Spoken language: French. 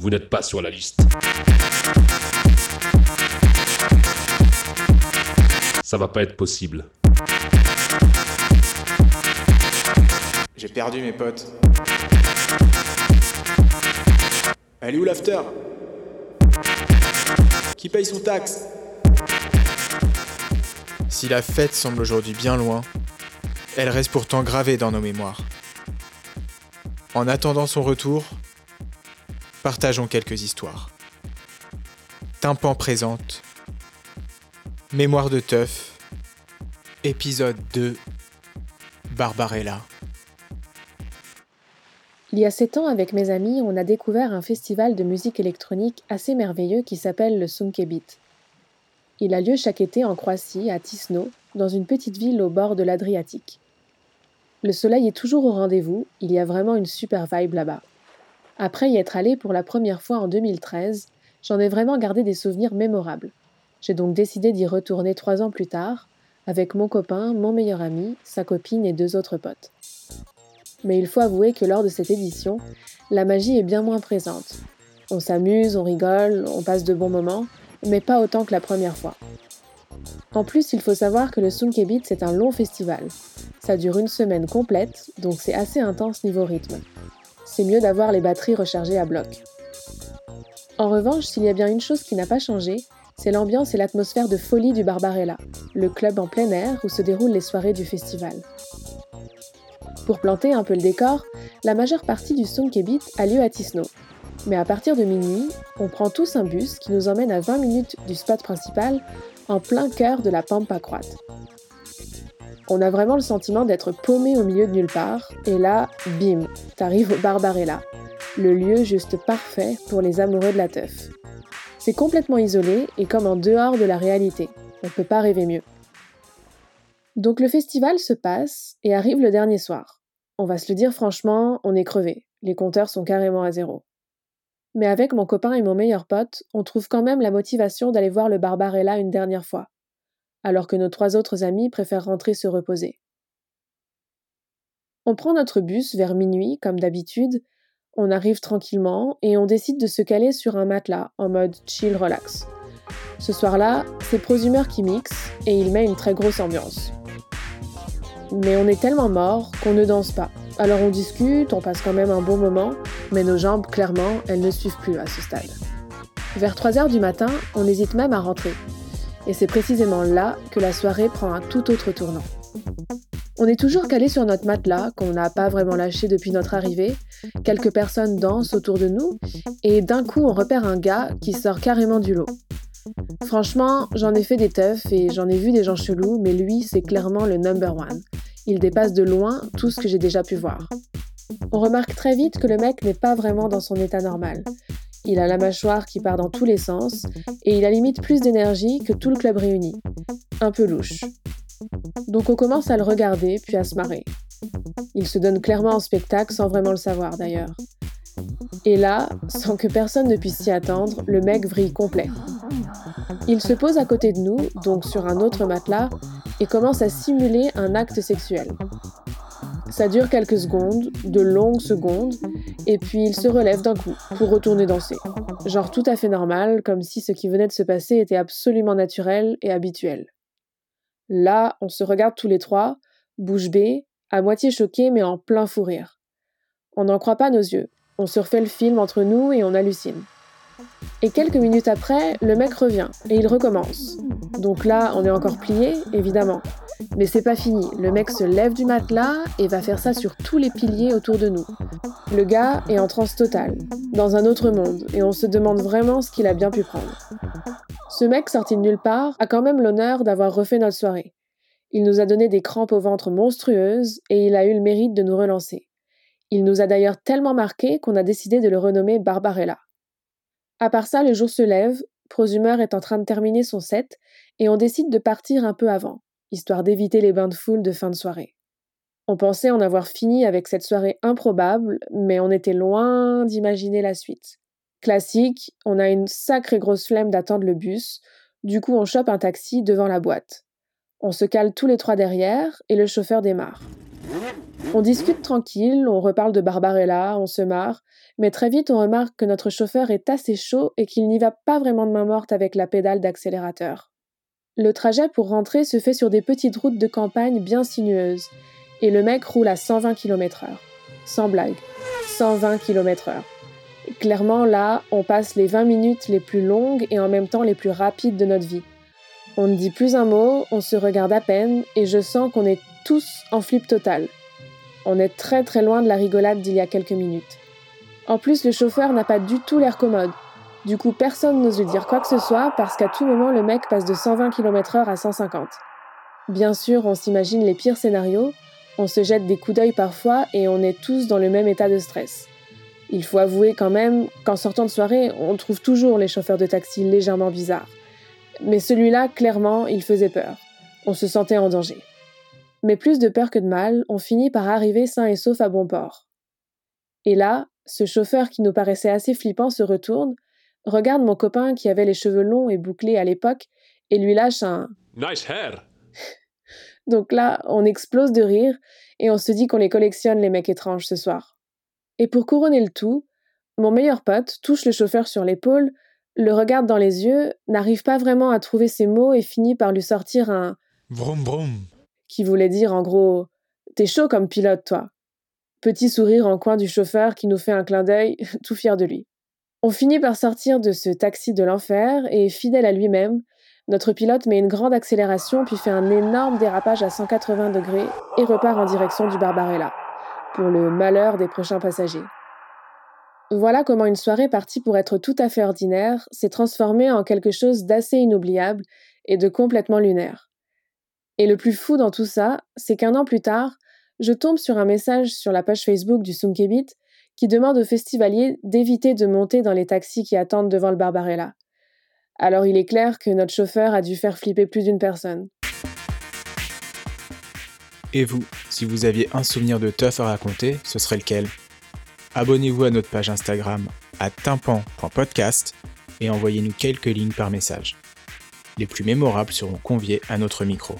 Vous n'êtes pas sur la liste. Ça va pas être possible. J'ai perdu mes potes. Elle est où l'after? Qui paye son taxe? Si la fête semble aujourd'hui bien loin, elle reste pourtant gravée dans nos mémoires. En attendant son retour, partageons quelques histoires. Tympan présente. Mémoire de teuf. Épisode 2. Barbarella. Il y a sept ans, avec mes amis, on a découvert un festival de musique électronique assez merveilleux qui s'appelle le Sunkebit. Il a lieu chaque été en Croatie, à Tisno, dans une petite ville au bord de l'Adriatique. Le soleil est toujours au rendez-vous, il y a vraiment une super vibe là-bas. Après y être allé pour la première fois en 2013, j'en ai vraiment gardé des souvenirs mémorables. J'ai donc décidé d'y retourner trois ans plus tard, avec mon copain, mon meilleur ami, sa copine et deux autres potes. Mais il faut avouer que lors de cette édition, la magie est bien moins présente. On s'amuse, on rigole, on passe de bons moments, mais pas autant que la première fois. En plus, il faut savoir que le Sunkebit, c'est un long festival. Ça dure une semaine complète, donc c'est assez intense niveau rythme c'est mieux d'avoir les batteries rechargées à bloc. En revanche, s'il y a bien une chose qui n'a pas changé, c'est l'ambiance et l'atmosphère de folie du Barbarella, le club en plein air où se déroulent les soirées du festival. Pour planter un peu le décor, la majeure partie du Sunkebit a lieu à Tisno. Mais à partir de minuit, on prend tous un bus qui nous emmène à 20 minutes du spot principal, en plein cœur de la Pampa croate. On a vraiment le sentiment d'être paumé au milieu de nulle part, et là, bim, t'arrives au Barbarella, le lieu juste parfait pour les amoureux de la teuf. C'est complètement isolé et comme en dehors de la réalité. On peut pas rêver mieux. Donc le festival se passe et arrive le dernier soir. On va se le dire franchement, on est crevé. Les compteurs sont carrément à zéro. Mais avec mon copain et mon meilleur pote, on trouve quand même la motivation d'aller voir le Barbarella une dernière fois alors que nos trois autres amis préfèrent rentrer se reposer. On prend notre bus vers minuit, comme d'habitude, on arrive tranquillement et on décide de se caler sur un matelas en mode chill relax. Ce soir-là, c'est Prosumer qui mixe et il met une très grosse ambiance. Mais on est tellement mort qu'on ne danse pas. Alors on discute, on passe quand même un bon moment, mais nos jambes, clairement, elles ne suivent plus à ce stade. Vers 3 heures du matin, on hésite même à rentrer, et c'est précisément là que la soirée prend un tout autre tournant. On est toujours calé sur notre matelas, qu'on n'a pas vraiment lâché depuis notre arrivée, quelques personnes dansent autour de nous, et d'un coup on repère un gars qui sort carrément du lot. Franchement, j'en ai fait des teufs et j'en ai vu des gens chelous, mais lui, c'est clairement le number one. Il dépasse de loin tout ce que j'ai déjà pu voir. On remarque très vite que le mec n'est pas vraiment dans son état normal. Il a la mâchoire qui part dans tous les sens et il a limite plus d'énergie que tout le club réuni. Un peu louche. Donc on commence à le regarder puis à se marrer. Il se donne clairement en spectacle sans vraiment le savoir d'ailleurs. Et là, sans que personne ne puisse s'y attendre, le mec vrille complet. Il se pose à côté de nous, donc sur un autre matelas, et commence à simuler un acte sexuel. Ça dure quelques secondes, de longues secondes, et puis il se relève d'un coup pour retourner danser. Genre tout à fait normal, comme si ce qui venait de se passer était absolument naturel et habituel. Là, on se regarde tous les trois, bouche bée, à moitié choqués mais en plein fou rire. On n'en croit pas nos yeux. On se le film entre nous et on hallucine. Et quelques minutes après, le mec revient et il recommence. Donc là, on est encore plié, évidemment. Mais c'est pas fini. Le mec se lève du matelas et va faire ça sur tous les piliers autour de nous. Le gars est en transe totale, dans un autre monde, et on se demande vraiment ce qu'il a bien pu prendre. Ce mec sorti de nulle part a quand même l'honneur d'avoir refait notre soirée. Il nous a donné des crampes au ventre monstrueuses et il a eu le mérite de nous relancer. Il nous a d'ailleurs tellement marqué qu'on a décidé de le renommer Barbarella. À part ça, le jour se lève, Prosumer est en train de terminer son set, et on décide de partir un peu avant, histoire d'éviter les bains de foule de fin de soirée. On pensait en avoir fini avec cette soirée improbable, mais on était loin d'imaginer la suite. Classique, on a une sacrée grosse flemme d'attendre le bus, du coup on chope un taxi devant la boîte. On se cale tous les trois derrière et le chauffeur démarre. On discute tranquille, on reparle de Barbarella, on se marre, mais très vite on remarque que notre chauffeur est assez chaud et qu'il n'y va pas vraiment de main morte avec la pédale d'accélérateur. Le trajet pour rentrer se fait sur des petites routes de campagne bien sinueuses, et le mec roule à 120 km/h. Sans blague. 120 km/h. Clairement, là, on passe les 20 minutes les plus longues et en même temps les plus rapides de notre vie. On ne dit plus un mot, on se regarde à peine, et je sens qu'on est tous en flip total. On est très très loin de la rigolade d'il y a quelques minutes. En plus, le chauffeur n'a pas du tout l'air commode. Du coup, personne n'ose lui dire quoi que ce soit parce qu'à tout moment, le mec passe de 120 km/h à 150. Bien sûr, on s'imagine les pires scénarios, on se jette des coups d'œil parfois et on est tous dans le même état de stress. Il faut avouer quand même qu'en sortant de soirée, on trouve toujours les chauffeurs de taxi légèrement bizarres. Mais celui-là, clairement, il faisait peur. On se sentait en danger. Mais plus de peur que de mal, on finit par arriver sain et sauf à bon port. Et là, ce chauffeur qui nous paraissait assez flippant se retourne, regarde mon copain qui avait les cheveux longs et bouclés à l'époque et lui lâche un Nice hair Donc là, on explose de rire et on se dit qu'on les collectionne les mecs étranges ce soir. Et pour couronner le tout, mon meilleur pote touche le chauffeur sur l'épaule, le regarde dans les yeux, n'arrive pas vraiment à trouver ses mots et finit par lui sortir un Vroom vroom. Qui voulait dire en gros T'es chaud comme pilote, toi. Petit sourire en coin du chauffeur qui nous fait un clin d'œil, tout fier de lui. On finit par sortir de ce taxi de l'enfer et, fidèle à lui-même, notre pilote met une grande accélération puis fait un énorme dérapage à 180 degrés et repart en direction du Barbarella, pour le malheur des prochains passagers. Voilà comment une soirée partie pour être tout à fait ordinaire s'est transformée en quelque chose d'assez inoubliable et de complètement lunaire. Et le plus fou dans tout ça, c'est qu'un an plus tard, je tombe sur un message sur la page Facebook du Sunkebit qui demande aux festivaliers d'éviter de monter dans les taxis qui attendent devant le Barbarella. Alors il est clair que notre chauffeur a dû faire flipper plus d'une personne. Et vous, si vous aviez un souvenir de teuf à raconter, ce serait lequel? Abonnez-vous à notre page Instagram à tympan.podcast et envoyez-nous quelques lignes par message. Les plus mémorables seront conviés à notre micro.